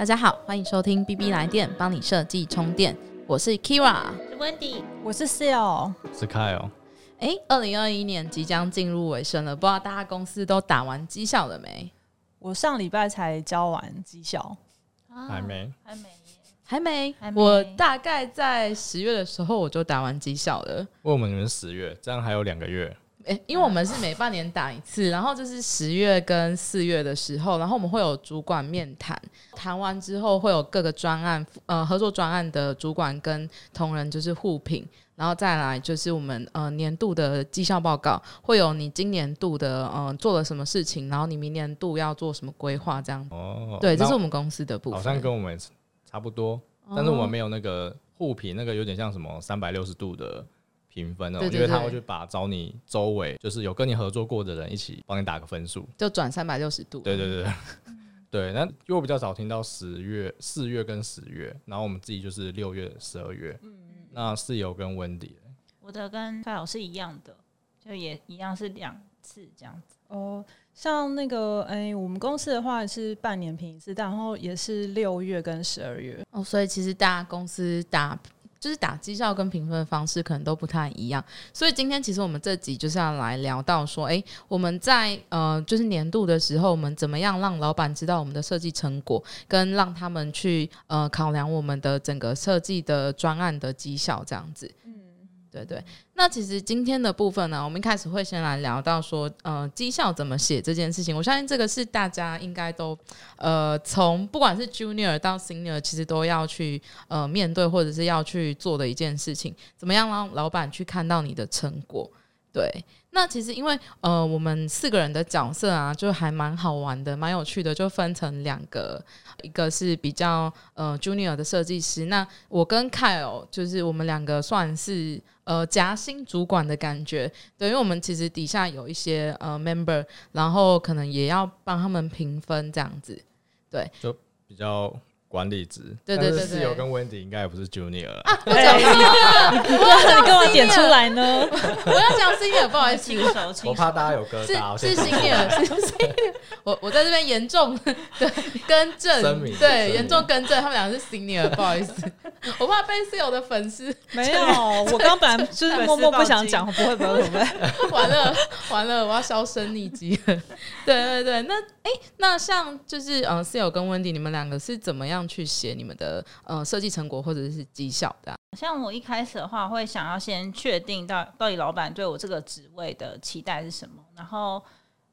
大家好，欢迎收听 B B 来电，帮你设计充电。我是 Kira，是 Wendy，我是 Seal，是 Kyle。哎，二零二一年即将进入尾声了，不知道大家公司都打完绩效了没？我上礼拜才交完绩效，还没，还没，还没，还没我大概在十月的时候我就打完绩效了。问我们你们十月，这样还有两个月。诶，因为我们是每半年打一次，然后就是十月跟四月的时候，然后我们会有主管面谈，谈完之后会有各个专案呃合作专案的主管跟同仁就是互评，然后再来就是我们呃年度的绩效报告，会有你今年度的呃做了什么事情，然后你明年度要做什么规划这样。哦，对，这是我们公司的部分。好像跟我们差不多，但是我们没有那个互评，那个有点像什么三百六十度的评分哦，对对对因为他会去把找你周围就是有跟你合作过的人一起帮你打个分数。就转三百六十度。对对对 对。那因为我比较少听到十月、四月跟十月，然后我们自己就是六月、十二月。嗯那室友跟温迪，我的跟蔡老师一样的，就也一样是两次这样子。哦，像那个哎、我们公司的话是半年评一次，然后也是六月跟十二月。哦，所以其实大家公司打就是打绩效跟评分的方式可能都不太一样。所以今天其实我们这集就是要来聊到说，诶，我们在呃就是年度的时候，我们怎么样让老板知道我们的设计成果，跟让他们去呃考量我们的整个设计的专案的绩效这样子。对对。那其实今天的部分呢，我们一开始会先来聊到说，呃，绩效怎么写这件事情。我相信这个是大家应该都呃，从不管是 junior 到 senior，其实都要去呃面对或者是要去做的一件事情。怎么样让老板去看到你的成果？对，那其实因为呃，我们四个人的角色啊，就还蛮好玩的，蛮有趣的，就分成两个，一个是比较呃 junior 的设计师，那我跟 Kyle 就是我们两个算是呃夹心主管的感觉，对，因为我们其实底下有一些呃 member，然后可能也要帮他们评分这样子，对，就比较管理职。对对对对室友跟温迪应该也不是 junior 了。我讲 senior，你干嘛点出来呢？我要讲 senior，不好意思我怕大家有疙是瘩。我是先 senior，是 senior，我我在这边严重对更正，对严重更正，他们两个是 senior，不好意思，我怕被室友的粉丝 没有，我刚本来就是默默不想讲，不会不会不会。完 完了完了，我要销声匿迹了。对对对，那哎、那像就是呃，室友跟温迪，你们两个是怎么样去写你们的呃设计成果或者是绩效的啊、像我一开始的话，会想要先确定到到底老板对我这个职位的期待是什么，然后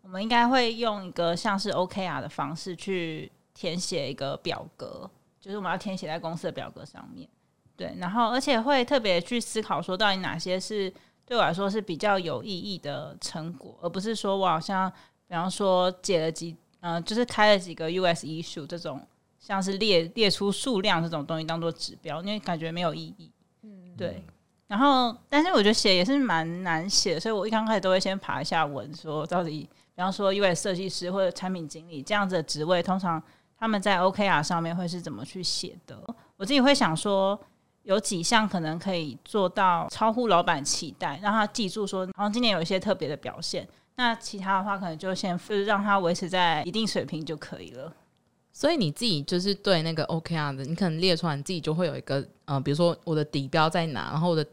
我们应该会用一个像是 OKR 的方式去填写一个表格，就是我们要填写在公司的表格上面。对，然后而且会特别去思考说，到底哪些是对我来说是比较有意义的成果，而不是说我好像比方说解了几呃，就是开了几个 US 一数这种，像是列列出数量这种东西当做指标，因为感觉没有意义。嗯，对。然后，但是我觉得写也是蛮难写的，所以我一刚开始都会先爬一下文，说到底，比方说 US 设计师或者产品经理这样子的职位，通常他们在 OKR 上面会是怎么去写的？我自己会想说，有几项可能可以做到超乎老板期待，让他记住说，然后今年有一些特别的表现。那其他的话，可能就先就是让他维持在一定水平就可以了。所以你自己就是对那个 OKR 的，你可能列出来，你自己就会有一个呃，比如说我的底标在哪，然后我的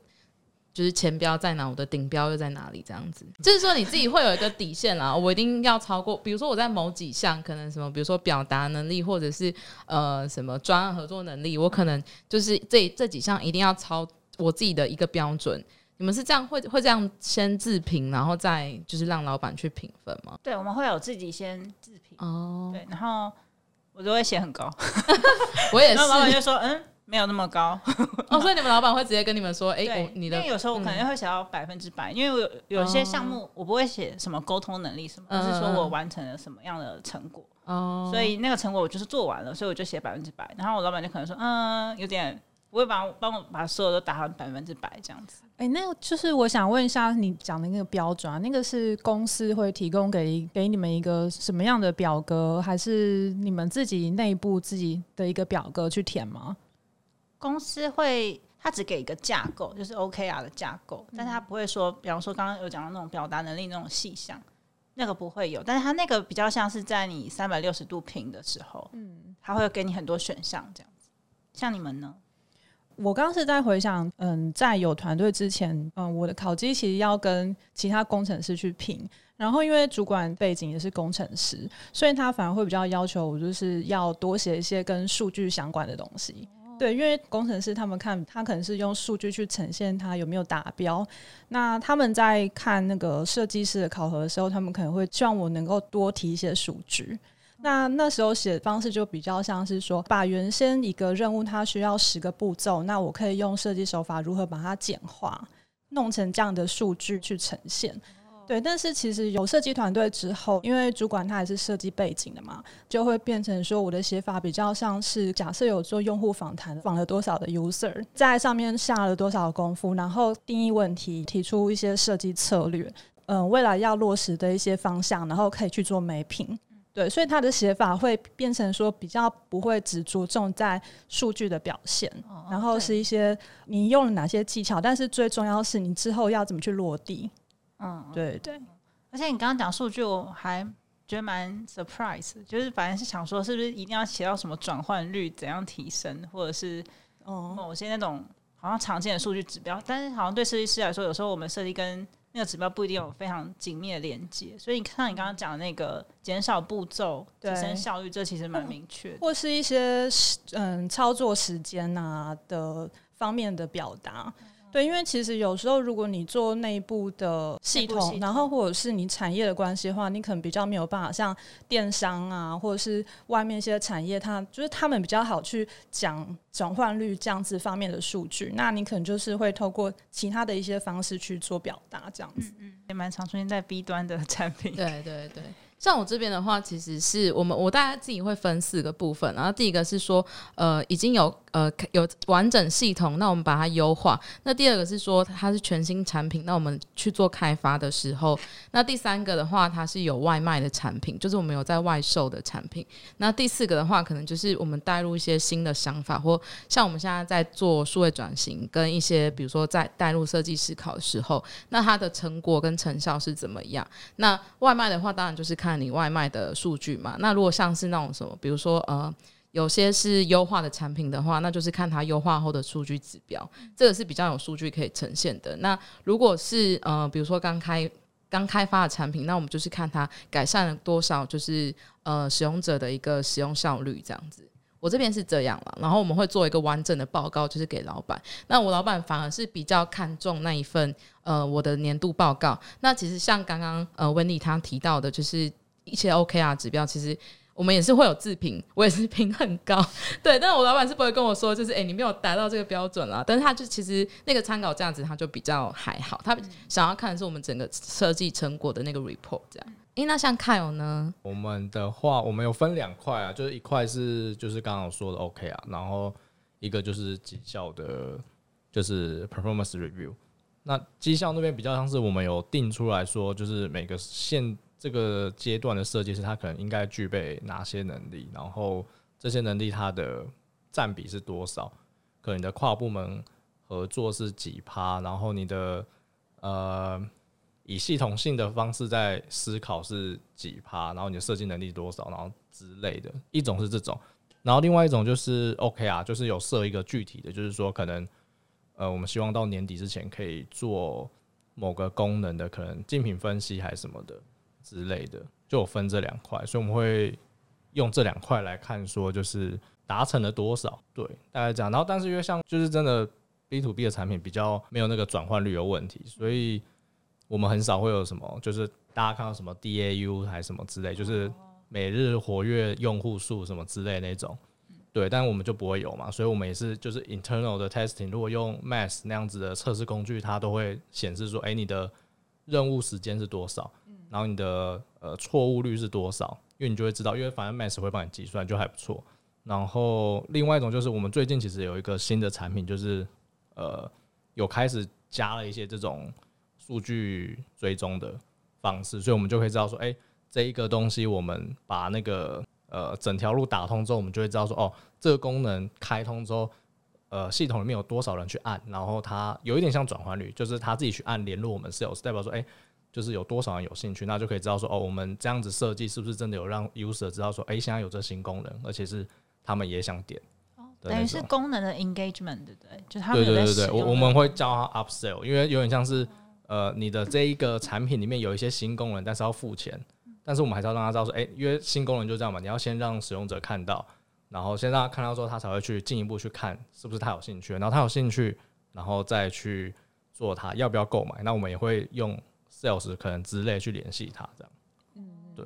就是前标在哪，我的顶标又在哪里，这样子。就是说你自己会有一个底线啦，我一定要超过，比如说我在某几项可能什么，比如说表达能力或者是呃什么专案合作能力，我可能就是这这几项一定要超我自己的一个标准。你们是这样会会这样先自评，然后再就是让老板去评分吗？对，我们会有自己先自评，哦，对，然后我都会写很高，我也是。然后老板就说，嗯，没有那么高。哦，所以你们老板会直接跟你们说，哎、你的因为有时候我可能会写到百分之百，因为我有有些项目我不会写什么沟通能力什么，而是说我完成了什么样的成果，哦，所以那个成果我就是做完了，所以我就写百分之百。然后我老板就可能说，嗯，有点不会把我帮我把所有都打上百分之百这样子。哎、那就是我想问一下，你讲的那个标准啊，那个是公司会提供给给你们一个什么样的表格，还是你们自己内部自己的一个表格去填吗？公司会，他只给一个架构，就是 OKR 的架构，但是他不会说，比方说刚刚有讲到那种表达能力那种细项，那个不会有，但是它那个比较像是在你三百六十度平的时候，嗯，它会给你很多选项这样子。像你们呢？我刚刚是在回想，嗯，在有团队之前，嗯，我的考绩其实要跟其他工程师去拼，然后因为主管背景也是工程师，所以他反而会比较要求我，就是要多写一些跟数据相关的东西。对，因为工程师他们看他可能是用数据去呈现他有没有达标，那他们在看那个设计师的考核的时候，他们可能会希望我能够多提一些数据。那那时候写的方式就比较像是说，把原先一个任务它需要十个步骤，那我可以用设计手法如何把它简化，弄成这样的数据去呈现。对，但是其实有设计团队之后，因为主管他也是设计背景的嘛，就会变成说我的写法比较像是假设有做用户访谈，访了多少的 user，在上面下了多少功夫，然后定义问题，提出一些设计策略，嗯，未来要落实的一些方向，然后可以去做美品。对，所以他的写法会变成说比较不会只着重在数据的表现，然后是一些你用了哪些技巧，但是最重要是你之后要怎么去落地。嗯，对对。而且你刚刚讲数据，我还觉得蛮 surprise，就是反正是想说，是不是一定要写到什么转换率怎样提升，或者是某些那种好像常见的数据指标，但是好像对设计师来说，有时候我们设计跟那个指标不一定有非常紧密的连接，所以你看你刚刚讲的那个减少步骤、提升效率，这其实蛮明确。或是一些嗯操作时间啊的方面的表达。对，因为其实有时候如果你做内部的系统，然后或者是你产业的关系的话，你可能比较没有办法像电商啊，或者是外面一些产业，它就是他们比较好去讲转换率这样子方面的数据。那你可能就是会透过其他的一些方式去做表达，这样子，嗯，也蛮常出现在 B 端的产品。对对对。像我这边的话，其实是我们我大概自己会分四个部分，然后第一个是说，呃，已经有呃有完整系统，那我们把它优化；那第二个是说它是全新产品，那我们去做开发的时候；那第三个的话，它是有外卖的产品，就是我们有在外售的产品；那第四个的话，可能就是我们带入一些新的想法，或像我们现在在做数位转型，跟一些比如说在带入设计思考的时候，那它的成果跟成效是怎么样？那外卖的话，当然就是看。你外卖的数据嘛？那如果像是那种什么，比如说呃，有些是优化的产品的话，那就是看它优化后的数据指标，这个是比较有数据可以呈现的。那如果是呃，比如说刚开刚开发的产品，那我们就是看它改善了多少，就是呃使用者的一个使用效率这样子。我这边是这样了，然后我们会做一个完整的报告，就是给老板。那我老板反而是比较看重那一份呃我的年度报告。那其实像刚刚呃温妮他提到的，就是。一些 OK 啊指标，其实我们也是会有自评，我也是 评很高，对。但是我老板是不会跟我说，就是哎，你没有达到这个标准啦。但是他就其实那个参考这样子，他就比较还好。他想要看的是我们整个设计成果的那个 report 这样。哎，那像 Kyle 呢？我们的话，我们有分两块啊，就是一块是就是刚刚说的 OK 啊然后一个就是绩效的，就是 performance review。那绩效那边比较像是我们有定出来说，就是每个线。这个阶段的设计师，他可能应该具备哪些能力？然后这些能力它的占比是多少？可能你的跨部门合作是几趴？然后你的呃以系统性的方式在思考是几趴？然后你的设计能力多少？然后之类的。一种是这种，然后另外一种就是 OK 啊，就是有设一个具体的，就是说可能呃我们希望到年底之前可以做某个功能的可能竞品分析还是什么的。之类的，就有分这两块，所以我们会用这两块来看，说就是达成了多少，对，大概这样。然后，但是因为像就是真的 B to B 的产品比较没有那个转换率有问题，所以我们很少会有什么，就是大家看到什么 DAU 还是什么之类，就是每日活跃用户数什么之类那种，对，但我们就不会有嘛，所以我们也是就是 internal 的 testing，如果用 Mass 那样子的测试工具，它都会显示说，哎，你的任务时间是多少。然后你的呃错误率是多少？因为你就会知道，因为反正 Max 会帮你计算，就还不错。然后另外一种就是，我们最近其实有一个新的产品，就是呃有开始加了一些这种数据追踪的方式，所以我们就可以知道说，哎，这一个东西我们把那个呃整条路打通之后，我们就会知道说，哦，这个功能开通之后，呃系统里面有多少人去按，然后它有一点像转换率，就是他自己去按联络我们 Sales，代表说，哎。就是有多少人有兴趣，那就可以知道说哦，我们这样子设计是不是真的有让 user 知道说，哎、现在有这新功能，而且是他们也想点。哦等于是功能的 engagement，对不对？就是他们有在对对对我我们会叫它 upsell，因为有点像是呃，你的这一个产品里面有一些新功能，但是要付钱，但是我们还是要让他知道说，哎、因为新功能就这样嘛，你要先让使用者看到，然后先让他看到之后，他才会去进一步去看是不是他有兴趣，然后他有兴趣，然后再去做他要不要购买。那我们也会用 sales 可能之类去联系他，这样。嗯对，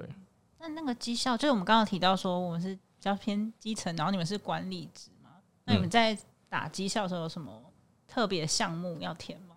那那个绩效，就是我们刚刚提到说我们是比较偏基层，然后你们是管理职嘛？那你们嗯在打绩效的时候有什么特别项目要填吗？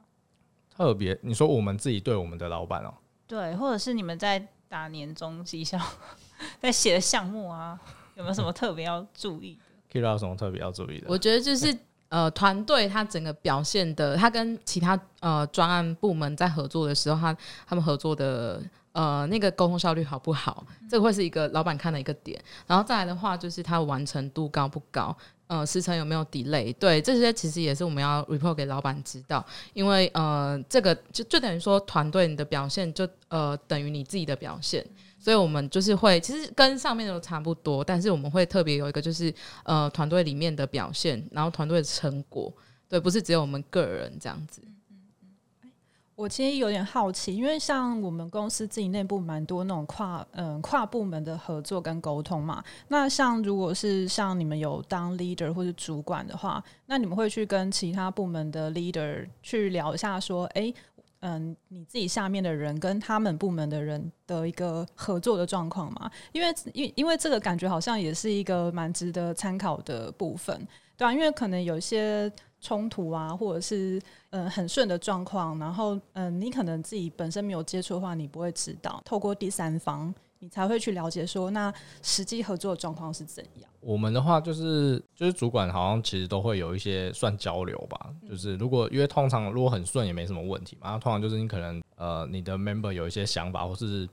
特别你说我们自己对我们的老板哦、对，或者是你们在打年终绩效，在写的项目啊，有没有什么特别要注意的？Kira 有什么特别要注意的？我觉得就是呃，团队他整个表现的，他跟其他呃专案部门在合作的时候，他他们合作的呃那个沟通效率好不好，这个会是一个老板看的一个点。然后再来的话，就是它完成度高不高，呃，时程有没有 delay，对这些其实也是我们要 report 给老板知道，因为呃这个就就等于说团队你的表现就呃等于你自己的表现。所以我们就是会，其实跟上面都差不多，但是我们会特别有一个就是呃团队里面的表现，然后团队的成果，对，不是只有我们个人这样子嗯嗯。我其实有点好奇，因为像我们公司自己内部蛮多那种跨嗯、跨部门的合作跟沟通嘛。那像如果是像你们有当 leader 或者主管的话，那你们会去跟其他部门的 leader 去聊一下，说，诶，嗯，你自己下面的人跟他们部门的人的一个合作的状况嘛？因为因因为这个感觉好像也是一个蛮值得参考的部分，对啊，因为可能有一些冲突啊，或者是嗯、很顺的状况，然后嗯、你可能自己本身没有接触的话，你不会知道，透过第三方，你才会去了解说那实际合作的状况是怎样。我们的话就是就是主管好像其实都会有一些算交流吧，就是如果因为通常如果很顺也没什么问题嘛，那通常就是你可能呃你的 member 有一些想法或是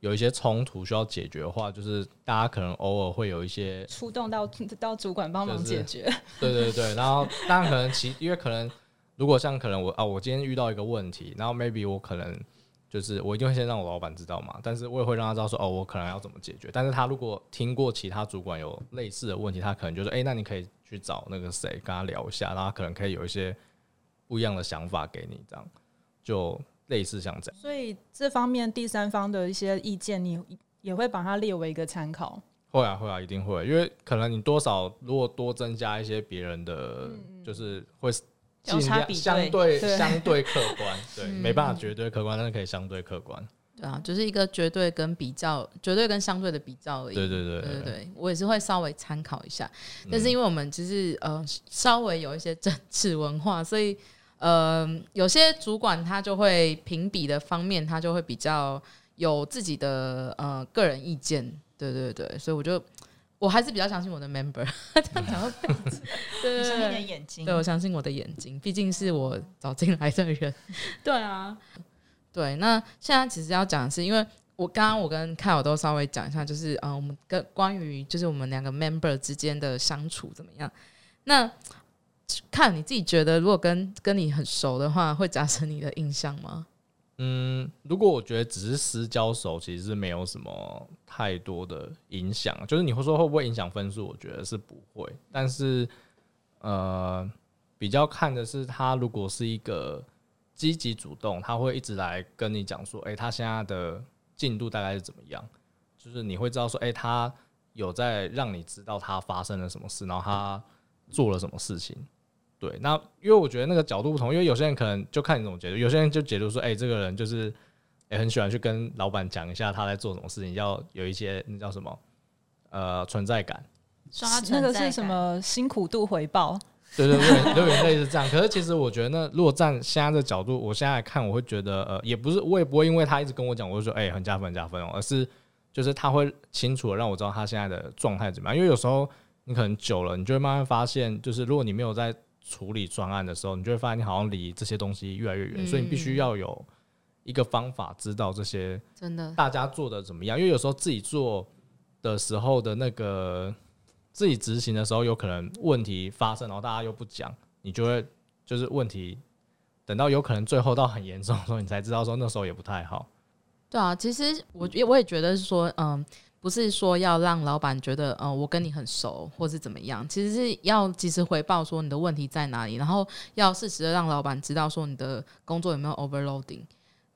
有一些冲突需要解决的话，就是大家可能偶尔会有一些 出动到到主管帮忙就是解决，对对对，然后当然可能其因为可能如果像可能我啊我今天遇到一个问题，然后 maybe 我可能就是我一定会先让我老板知道嘛，但是我也会让他知道说哦我可能要怎么解决，但是他如果听过其他主管有类似的问题，他可能就说哎、那你可以去找那个谁跟他聊一下，然后他可能可以有一些不一样的想法给你，这样就类似像这样。所以这方面第三方的一些意见，你也会把它列为一个参考。会啊会啊，一定会，因为可能你多少如果多增加一些别人的，就是会尽量交叉比对相对对相对客观，对，嗯。没办法绝对客观，但是可以相对客观。对啊，就是一个绝对跟比较，绝对跟相对的比较而已。对对对对对对，我也是会稍微参考一下，嗯。但是因为我们就是呃稍微有一些政治文化，所以呃有些主管他就会评比的方面，他就会比较有自己的呃个人意见，对对对，所以我就我还是比较相信我的 member，这样讲会被对对你相信你的。眼睛，对，我相信我的眼睛，毕竟是我找进来的人。对啊，对。那现在其实要讲的是，因为我刚刚我跟凯尔都稍微讲一下，就是嗯、呃我们跟关于就是我们两个 member 之间的相处怎么样？那看你自己觉得，如果跟跟你很熟的话，会加深你的印象吗？嗯，如果我觉得只是私交手，其实是没有什么太多的影响。就是你会说会不会影响分数？我觉得是不会。但是呃，比较看的是他如果是一个积极主动，他会一直来跟你讲说，诶，他现在的进度大概是怎么样？就是你会知道说，诶，他有在让你知道他发生了什么事，然后他做了什么事情。对，那因为我觉得那个角度不同，因为有些人可能就看你怎么解读，有些人就解读说，哎、这个人就是，哎、很喜欢去跟老板讲一下他在做什么事情，要有一些那叫什么，呃，存在感。刷那个存在感？是什么辛苦度回报？对对对，有点类似这样。可是其实我觉得那，如果站现在的角度，我现在看，我会觉得，呃，也不是，我也不会因为他一直跟我讲，我就说，哎、很加分，很加分哦，而是就是他会清楚的让我知道他现在的状态怎么样。因为有时候你可能久了，你就会慢慢发现，就是如果你没有在处理专案的时候，你就会发现你好像离这些东西越来越远，所以你必须要有一个方法知道这些真的，大家做的怎么样。因为有时候自己做的时候的那个自己执行的时候，有可能问题发生，然后大家又不讲，你就会就是问题等到有可能最后到很严重的时候，你才知道说那时候也不太好。对啊，其实我也我也觉得是说，嗯，不是说要让老板觉得，嗯，我跟你很熟，或是怎么样，其实是要及时回报说你的问题在哪里，然后要适时的让老板知道说你的工作有没有 overloading，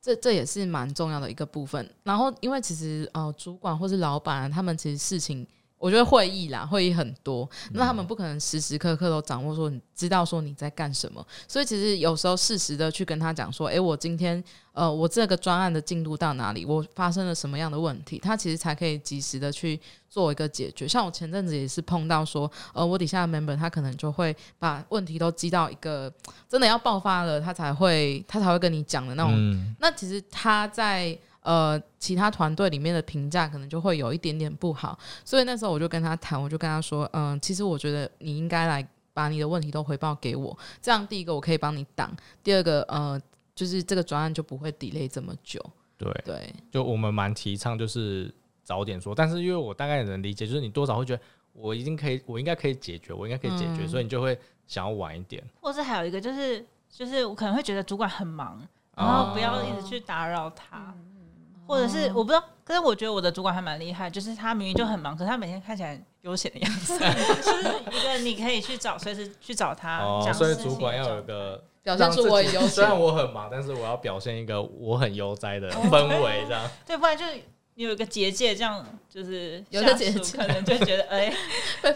这这也是蛮重要的一个部分。然后，因为其实呃，主管或是老板他们其实事情。我觉得会议啦，会议很多，那他们不可能时时刻刻都掌握说你知道说你在干什么，所以其实有时候适时的去跟他讲说，诶，我今天呃，我这个专案的进度到哪里，我发生了什么样的问题，他其实才可以及时的去做一个解决。像我前阵子也是碰到说，呃，我底下的 member 他可能就会把问题都积到一个真的要爆发了，他才会他才会跟你讲的那种。那其实他在。呃，其他团队里面的评价可能就会有一点点不好，所以那时候我就跟他谈，我就跟他说，嗯，其实我觉得你应该来把你的问题都回报给我，这样第一个我可以帮你挡，第二个呃，就是这个专案就不会 delay 这么久。对对，就我们蛮提倡就是早点说，但是因为我大概也能理解，就是你多少会觉得我已经可以，我应该可以解决，我应该可以解决，所以你就会想要晚一点。或是还有一个就是，就是我可能会觉得主管很忙，然后不要一直去打扰他。或者是我不知道，可是我觉得我的主管还蛮厉害，就是他明明就很忙，可是他每天看起来悠闲的样子，就是一个你可以去找，随时去找他。哦，所以主管要有一个表现出我悠 闲，虽然我很忙，但是我要表现一个我很悠哉的氛围，这样。对，不然就是有一个结界，这样就是有个结界，可能就觉得 哎，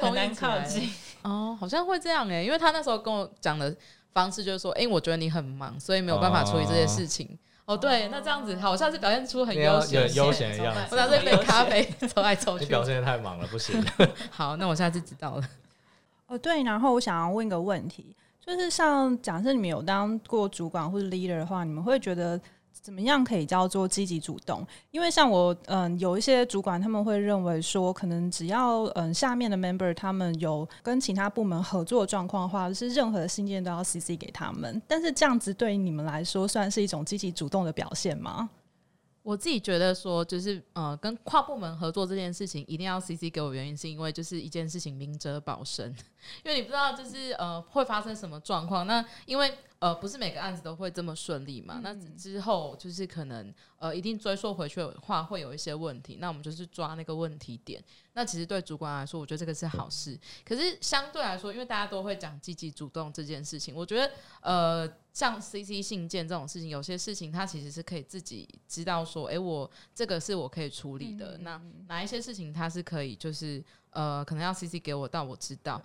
很难靠近。哦，好像会这样哎，因为他那时候跟我讲的方式就是说，哎，我觉得你很忙，所以没有办法处理这些事情。哦，对，那这样子好我下次表现出很悠闲、悠闲的样子。我拿这杯咖啡走来走去。你表现的太忙了，不行。好，那我下次知道了。哦，对，然后我想要问一个问题，就是像假设你们有当过主管或者 leader 的话，你们会觉得？怎么样可以叫做积极主动？因为像我，嗯，有一些主管他们会认为说，可能只要嗯下面的 member 他们有跟其他部门合作状况的话，是任何的信件都要 CC 给他们。但是这样子对于你们来说，算是一种积极主动的表现吗？我自己觉得说，就是呃，跟跨部门合作这件事情一定要 CC 给我，原因是因为就是一件事情明哲保身，因为你不知道就是呃会发生什么状况。那因为呃不是每个案子都会这么顺利嘛，那之后就是可能呃一定追溯回去的话会有一些问题，那我们就是抓那个问题点。那其实对主管来说，我觉得这个是好事。可是相对来说，因为大家都会讲积极主动这件事情，我觉得呃。像 CC 信件这种事情，有些事情他其实是可以自己知道说，哎，我这个是我可以处理的。那哪一些事情他是可以，就是呃，可能要 CC 给我，但我知道。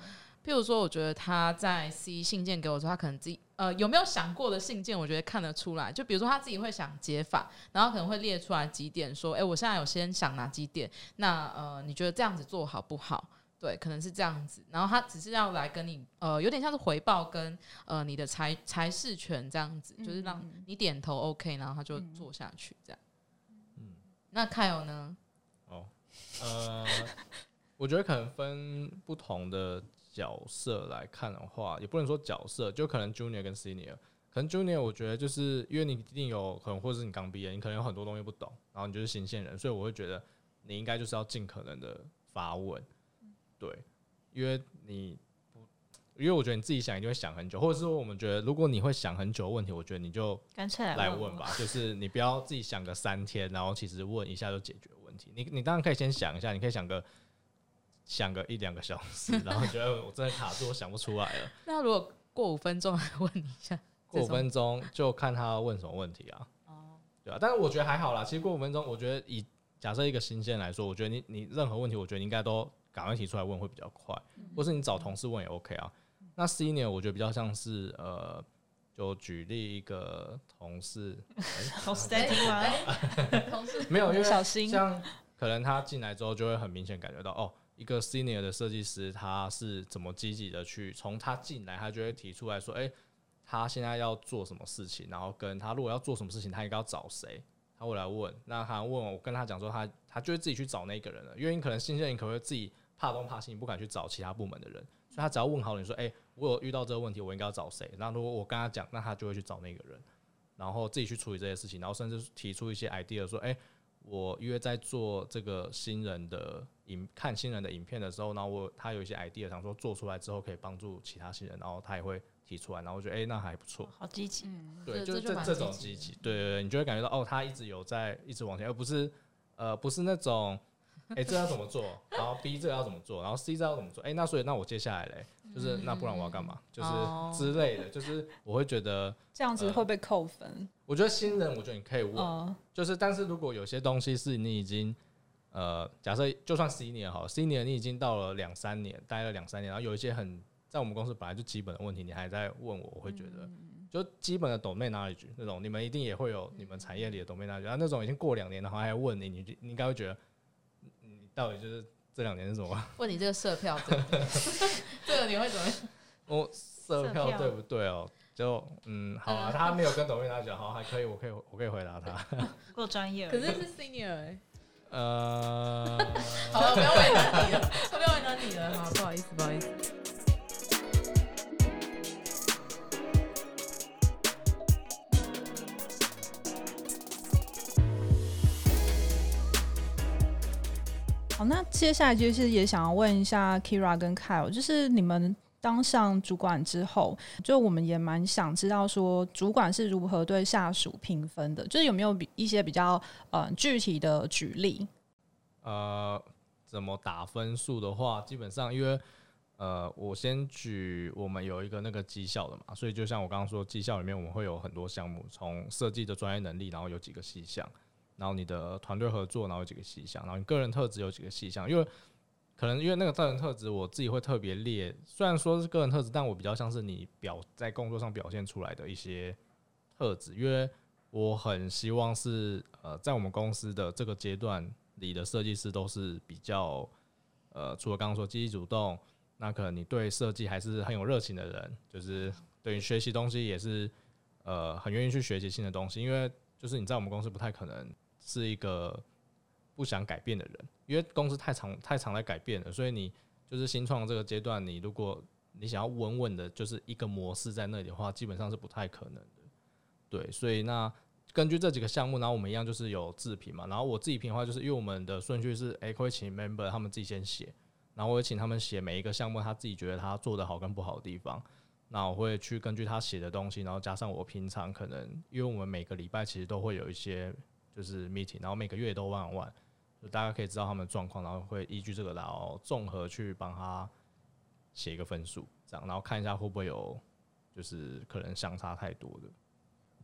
譬如说，我觉得他在 C 信件给我说，他可能自己呃有没有想过的信件，我觉得看得出来。就比如说他自己会想解法，然后可能会列出来几点，说，哎，我现在有先想哪几点，那呃，你觉得这样子做好不好？对，可能是这样子，然后他只是要来跟你，呃，有点像是回报跟呃你的财财事权这样子，就是让你点头 OK，然后他就做下去这样。嗯，那凯友呢？哦，呃，我觉得可能分不同的角色来看的话，也不能说角色，就可能 Junior 跟 Senior，可能 Junior 我觉得就是因为你一定有可能，或者是你刚毕业，你可能有很多东西不懂，然后你就是新鲜人，所以我会觉得你应该就是要尽可能的发问。对，因为你不，因为我觉得你自己想一定会想很久，或者是说我们觉得如果你会想很久的问题，我觉得你就干脆来问吧，就是你不要自己想个三天，然后其实问一下就解决问题。你你当然可以先想一下，你可以想个想个一两个小时，然后觉得我真的卡住，我想不出来了。那如果过五分钟来问你一下，过五分钟就看他问什么问题啊？哦，对啊，但是我觉得还好啦。其实过五分钟，我觉得以假设一个新鲜来说，我觉得你你任何问题，我觉得你应该都。赶快提出来问会比较快，或是你找同事问也 OK 啊。那 Senior 我觉得比较像是呃，就举例一个同事，同事在听吗？同事没有，因为小心。像可能他进来之后就会很明显感觉到，哦，一个 Senior 的设计师他是怎么积极的去从他进来，他就会提出来说，哎，他现在要做什么事情，然后跟他如果要做什么事情，他应该要找谁。他会来问，那他问我，我跟他讲说，他他就会自己去找那个人了，因为你可能新鲜你可能会自己怕东怕西，你不敢去找其他部门的人，所以他只要问好你说，哎，我有遇到这个问题，我应该要找谁？那如果我跟他讲，那他就会去找那个人，然后自己去处理这些事情，然后甚至提出一些 idea，说，哎，我约在做这个新人的影看新人的影片的时候，然后我他有一些 idea 想说做出来之后可以帮助其他新人，然后他也会提出来，然后我觉得哎、那还不错。好积极，对，就是这这这种积极对对对，你就会感觉到哦，他一直有在一直往前，而不是呃不是那种，哎、这要怎么做，然后 B 这个要怎么做，然后 C 这要怎么做，哎、那所以那我接下来嘞，就是那不然我要干嘛，就是哦之类的，就是我会觉得，这样子会被扣分。我觉得新人，我觉得你可以问，嗯，就是但是如果有些东西是你已经。呃，假设就算 senior 好，senior 你已经到了两三年，待了两三年，然后有一些很在我们公司本来就基本的问题，你还在问我，我会觉得，就基本的 domain knowledge 那种，你们一定也会有你们产业里的 domain knowledge，然后那种已经过两年，然后还问你，你就你应该会觉得，你你到底就是这两年是什么？问你这个社票对不对？这个你会怎么样？哦，色色票票对不对哦？就嗯，好啊，他没有跟 domain knowledge 好，还可以，我可以我可以回答他。够专业。可是是 senior 哎、呃，好了，不要为难你了，不要为难你了，好，不好意思，不好意思。好，那接下来就是也想要问一下 Kira 跟 Kyle，就是你们当上主管之后，就我们也蛮想知道说，主管是如何对下属评分的，就是有没有比一些比较呃具体的举例？呃，怎么打分数的话，基本上因为呃，我先举我们有一个那个绩效的嘛，所以就像我刚刚说，绩效里面我们会有很多项目，从设计的专业能力，然后有几个细项，然后你的团队合作，然后有几个细项，然后你个人特质有几个细项，因为可能因为那个个人特质，我自己会特别列，虽然说是个人特质，但我比较像是你表在工作上表现出来的一些特质，因为我很希望是呃，在我们公司的这个阶段里的设计师都是比较呃，除了刚刚说积极主动，那可能你对设计还是很有热情的人，就是对于学习东西也是呃很愿意去学习新的东西，因为就是你在我们公司不太可能是一个不想改变的人，因为公司太常太常在改变了，所以你就是新创这个阶段，你如果你想要稳稳的，就是一个模式在那里的话，基本上是不太可能的。对，所以那根据这几个项目，然后我们一样就是有自评嘛，然后我自己评的话，就是因为我们的顺序是，诶、会请 member 他们自己先写，然后我会请他们写每一个项目他自己觉得他做的好跟不好的地方，那我会去根据他写的东西，然后加上我平常可能，因为我们每个礼拜其实都会有一些就是 meeting，然后每个月都万万就大家可以知道他们的状况，然后会依据这个然后综合去帮他写一个分数，这样，然后看一下会不会有就是可能相差太多的。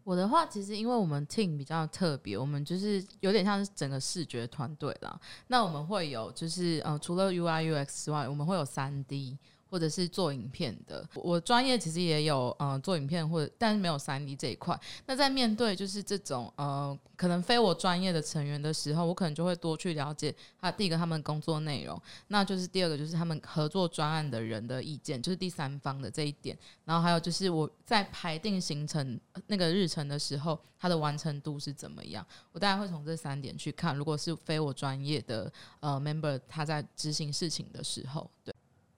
我的话，其实因为我们 team 比较特别，我们就是有点像是整个视觉团队啦。那我们会有就是呃，除了 UI UX 之外，我们会有三 D 或者是做影片的。我专业其实也有呃做影片或者，但是没有三 D 这一块。那在面对就是这种呃可能非我专业的成员的时候，我可能就会多去了解他第一个他们工作内容，那就是第二个就是他们合作专案的人的意见，就是第三方的这一点。然后还有就是我在排定行程那个日程的时候，它的完成度是怎么样？我大概会从这三点去看。如果是非我专业的呃 member，他在执行事情的时候，对。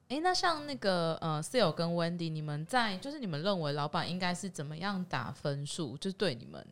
诶，那像那个呃 Seal 跟 Wendy，你们在就是你们认为老板应该是怎么样打分数？就是对你们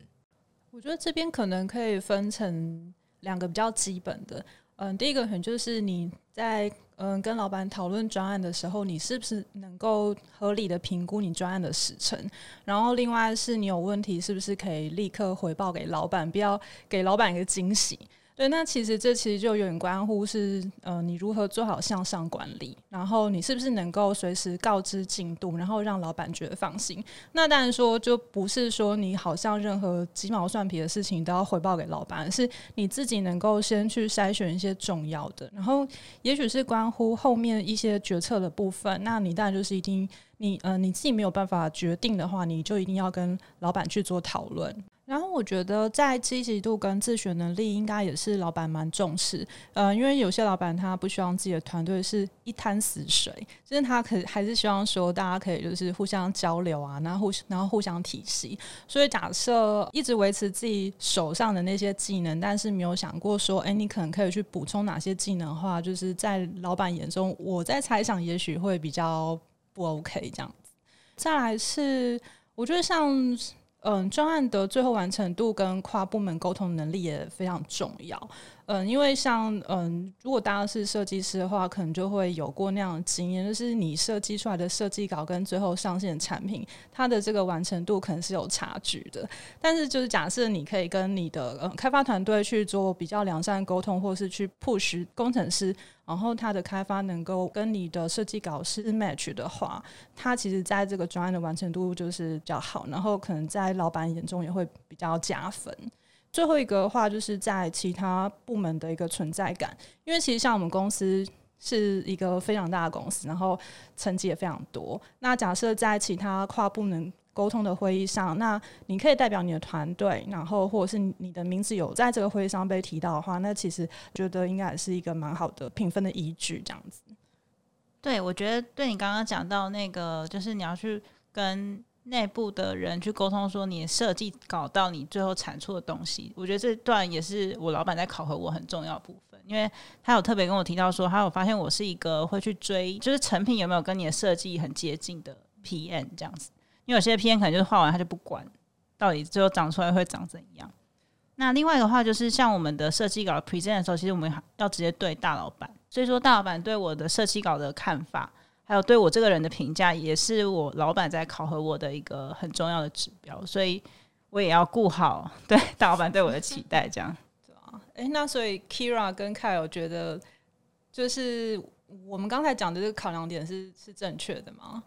我觉得这边可能可以分成两个比较基本的，嗯，第一个可能就是你在嗯跟老板讨论专案的时候，你是不是能够合理的评估你专案的时程，然后另外是你有问题是不是可以立刻回报给老板，不要给老板一个惊喜。对，那其实这其实就有点关乎是，呃，你如何做好向上管理，然后你是不是能够随时告知进度，然后让老板觉得放心。那当然说，就不是说你好像任何鸡毛蒜皮的事情都要回报给老板，是你自己能够先去筛选一些重要的，然后也许是关乎后面一些决策的部分，那你当然就是一定你呃你自己没有办法决定的话，你就一定要跟老板去做讨论。然后我觉得在积极度跟自学能力，应该也是老板蛮重视。呃，因为有些老板他不希望自己的团队是一滩死水，就是他可还是希望说大家可以就是互相交流啊，然后互然后互相体系。所以假设一直维持自己手上的那些技能，但是没有想过说，哎，你可能可以去补充哪些技能的话，就是在老板眼中，我在猜想也许会比较不 OK 这样子。再来是，我觉得像嗯，专案的最后完成度跟跨部门沟通能力也非常重要。嗯，因为像嗯，如果大家是设计师的话，可能就会有过那样的经验，就是你设计出来的设计稿跟最后上线的产品，它的这个完成度可能是有差距的。但是，就是假设你可以跟你的嗯开发团队去做比较良善沟通，或是去 push 工程师，然后他的开发能够跟你的设计稿是 match 的话，他其实在这个专案的完成度就是比较好，然后可能在老板眼中也会比较加分。最后一个的话，就是在其他部门的一个存在感，因为其实像我们公司是一个非常大的公司，然后层级也非常多。那假设在其他跨部门沟通的会议上，那你可以代表你的团队，然后或者是你的名字有在这个会议上被提到的话，那其实觉得应该也是一个蛮好的评分的依据，这样子。对，我觉得对你刚刚讲到那个，就是你要去跟。内部的人去沟通，说你设计搞到你最后产出的东西，我觉得这段也是我老板在考核我很重要部分，因为他有特别跟我提到说，他有发现我是一个会去追，就是成品有没有跟你的设计很接近的 PM 这样子，因为有些 PM 可能就是画完他就不管，到底最后长出来会长怎样。那另外的话，就是像我们的设计稿 present 的时候，其实我们要直接对大老板，所以说大老板对我的设计稿的看法。还有对我这个人的评价，也是我老板在考核我的一个很重要的指标，所以我也要顾好对大老板对我的期待，这样 对啊。哎，那所以 Kira 跟 Kyle 觉得，就是我们刚才讲的这个考量点是是正确的吗？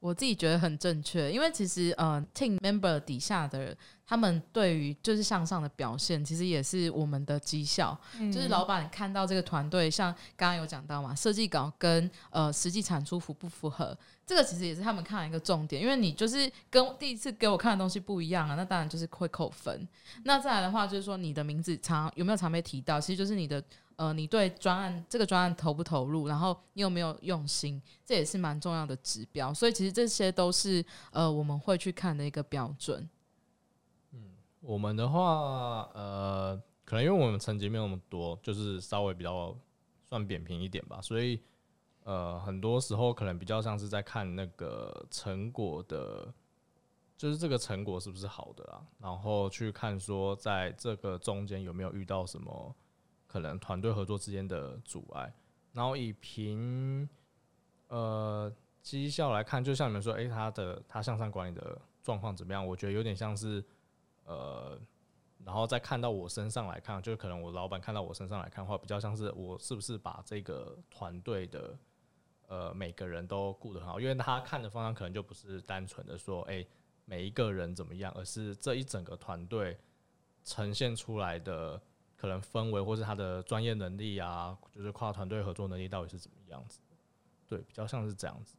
我自己觉得很正确，因为其实呃，team member 底下的他们对于就是向上的表现，其实也是我们的绩效。就是老板看到这个团队，像刚刚有讲到嘛，设计稿跟呃实际产出符不符合，这个其实也是他们看一个重点。因为你就是跟第一次给我看的东西不一样啊，那当然就是会扣分。那再来的话，就是说你的名字常有没有常被提到，其实就是你的。呃，你对专案这个专案投不投入，然后你有没有用心，这也是蛮重要的指标。所以其实这些都是呃我们会去看的一个标准。我们的话，呃，可能因为我们成绩没有那么多，就是稍微比较算扁平一点吧，所以呃很多时候可能比较像是在看那个成果的，就是这个成果是不是好的啊，然后去看说在这个中间有没有遇到什么。可能团队合作之间的阻碍，然后以评呃绩效来看，就像你们说，诶，他的他向上管理的状况怎么样？我觉得有点像是呃，然后再看到我身上来看，就是可能我老板看到我身上来看的话，比较像是我是不是把这个团队的呃每个人都顾得很好，因为他看的方向可能就不是单纯的说，诶，每一个人怎么样，而是这一整个团队呈现出来的。可能氛围或是他的专业能力啊，就是跨团队合作能力到底是怎么样子？对，比较像是这样子。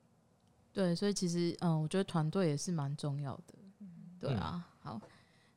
对，所以其实嗯，我觉得团队也是蛮重要的。对啊，好。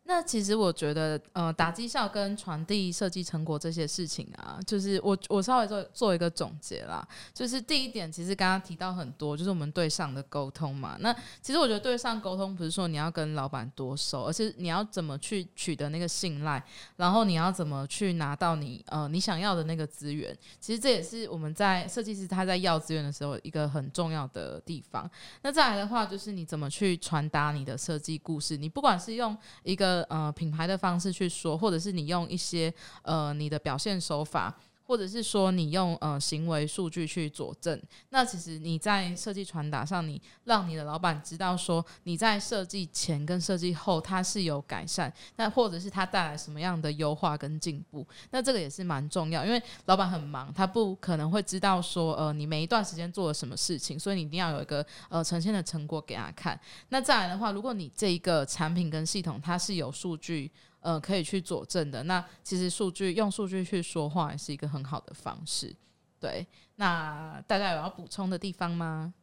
那其实我觉得，呃，打绩效跟传递设计成果这些事情啊，就是我我稍微做做一个总结啦。就是第一点，其实刚刚提到很多，就是我们对上的沟通嘛。那其实我觉得对上沟通不是说你要跟老板多熟，而是你要怎么去取得那个信赖，然后你要怎么去拿到你呃你想要的那个资源。其实这也是我们在设计师他在要资源的时候一个很重要的地方。那再来的话，就是你怎么去传达你的设计故事。你不管是用一个呃，品牌的方式去说，或者是你用一些呃你的表现手法。或者是说你用呃行为数据去佐证，那其实你在设计传达上，你让你的老板知道说你在设计前跟设计后它是有改善，那或者是它带来什么样的优化跟进步，那这个也是蛮重要，因为老板很忙，他不可能会知道说呃你每一段时间做了什么事情，所以你一定要有一个呃呈现的成果给他看。那再来的话，如果你这一个产品跟系统它是有数据。呃，可以去佐证的。那其实数据用数据去说话也是一个很好的方式。对，那大家有要补充的地方吗？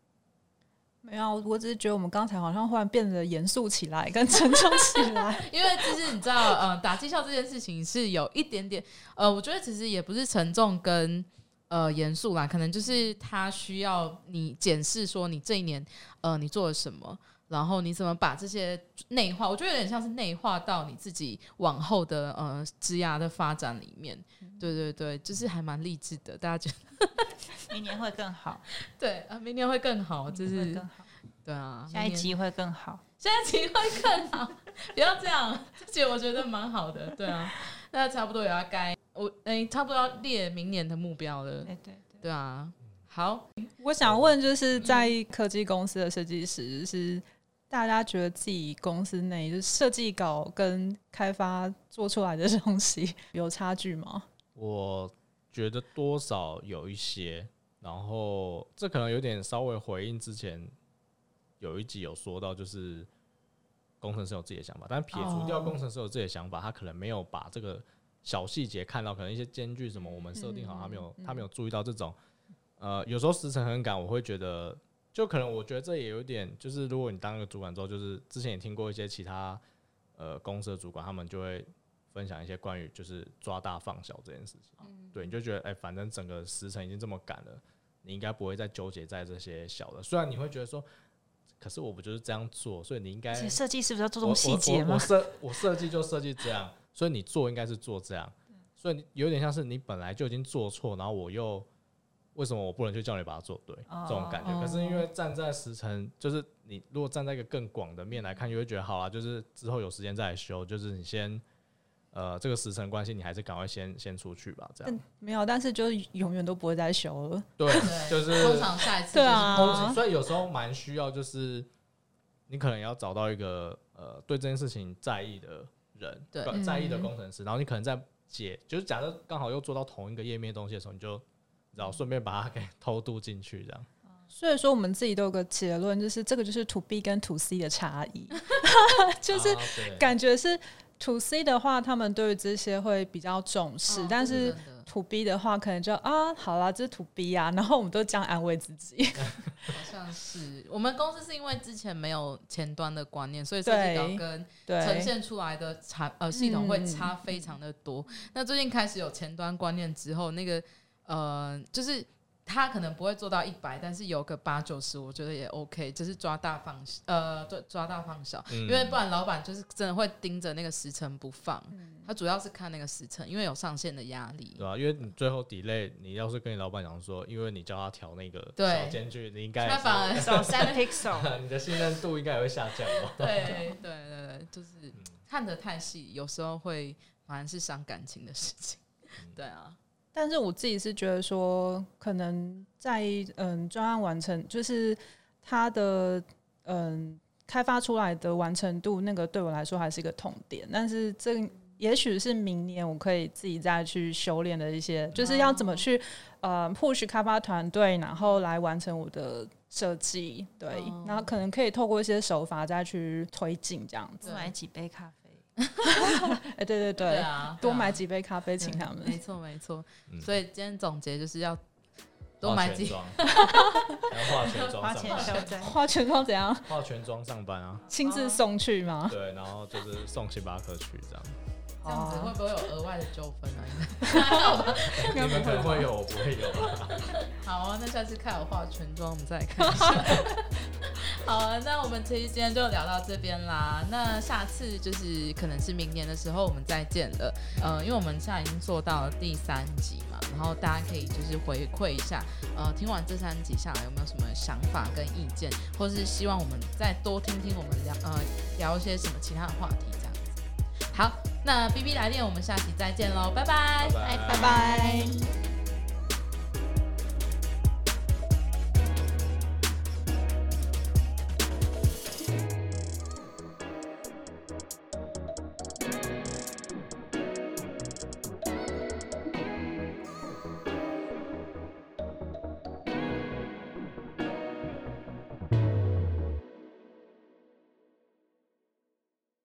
没有，我只是觉得我们刚才好像忽然变得严肃起来，跟沉重起来。因为其实你知道，呃，打绩效这件事情是有一点点，呃，我觉得其实也不是沉重跟呃严肃啦，可能就是他需要你检视说你这一年呃你做了什么。然后你怎么把这些内化？我觉得有点像是内化到你自己往后的呃职涯的发展里面。对对对，就是还蛮励志的。大家觉得 明年会更好？对啊，明年会更好，就是更好。对啊，下一集会更好。下一集会更好，不要这样，这集我觉得蛮好的，对啊，那差不多也要该我哎、差不多要列明年的目标了，对对对，对啊，好，我想问，就是在科技公司的设计师，是大家觉得自己公司内就是设计稿跟开发做出来的东西有差距吗？我觉得多少有一些，然后这可能有点稍微回应之前有一集有说到，就是工程师有自己的想法，但撇除掉工程师有自己的想法，他可能没有把这个小细节看到，可能一些间距什么我们设定好，他没有他没有注意到这种，呃，有时候时辰很赶，我会觉得。就可能我觉得这也有点，就是如果你当个主管之后，就是之前也听过一些其他呃公司的主管，他们就会分享一些关于就是抓大放小这件事情。对，你就觉得哎、反正整个时辰已经这么赶了，你应该不会再纠结在这些小的。虽然你会觉得说，可是我不就是这样做，所以你应该设计是不是要注重细节吗我？设我设计就设计这样，所以你做应该是做这样，所以你有点像是你本来就已经做错，然后我又为什么我不能去叫你把它做对、哦这种感觉？可是因为站在时辰，就是你如果站在一个更广的面来看，就会觉得好啊，就是之后有时间再来修，就是你先。呃，这个时辰关系，你还是赶快先先出去吧，这样。没有，但是就是永远都不会再修了。对，就是通常下一次对啊所以有时候蛮需要，就是你可能要找到一个呃对这件事情在意的人，对在意的嗯工程师，然后你可能在解，就是假设刚好又做到同一个页面东西的时候，你就你知道顺便把它给 偷渡进去，这样。所以说，我们自己都有个结论，就是这个就是 to B 跟 to C 的差异，就是感觉是 to C 的话，他们对于这些会比较重视，哦但是 to B 的话，可能就啊，好啦，这是 to B 啊，然后我们都这样安慰自己。好像是我们公司是因为之前没有前端的观念，所以设计稿跟，呈现出来的产呃系统会差非常的多。那最近开始有前端观念之后，那个呃就是。他可能不会做到一百，但是有个八九十，我觉得也 OK，就是抓大放呃，对，抓大放小，嗯因为不然老板就是真的会盯着那个时辰不放。他主要是看那个时辰，因为有上限的压力对。吧、因为你最后 delay，你要是跟你老板讲说，因为你叫他调那个对小间距，你应该他反而少三 pixel，你的信任度应该也会下降吧？对对对对，就是看得太细，有时候会反而是伤感情的事情。对啊，但是我自己是觉得说，可能在嗯专案完成，就是它的嗯开发出来的完成度，那个对我来说还是一个痛点。但是这也许是明年我可以自己再去修炼的一些，就是要怎么去呃 push 开发团队，然后来完成我的设计，对，哦然后可能可以透过一些手法再去推进这样子。多买几杯咖啡。哎、对对对，对啊，多买几杯咖啡请他们。没错没错。嗯所以今天总结就是要多买几，化全妆，然后化全妆花，钱消灾，化全妆怎样？化全妆上班啊，亲自送去吗？对，然后就是送星巴克去这样。这样子会不会有额外的纠纷啊？你们可能会有，我不会有啊。好啊，那下次看我化全妆，我们再来看一下。好啊，那我们其实今天就聊到这边啦。那下次就是可能是明年的时候我们再见了。呃，因为我们现在已经做到了第三集嘛，然后大家可以就是回馈一下，呃，听完这三集下来有没有什么想法跟意见，或是希望我们再多听听我们聊呃聊一些什么其他的话题。好，那 B B 来电，我们下期再见喽，拜拜。拜拜拜。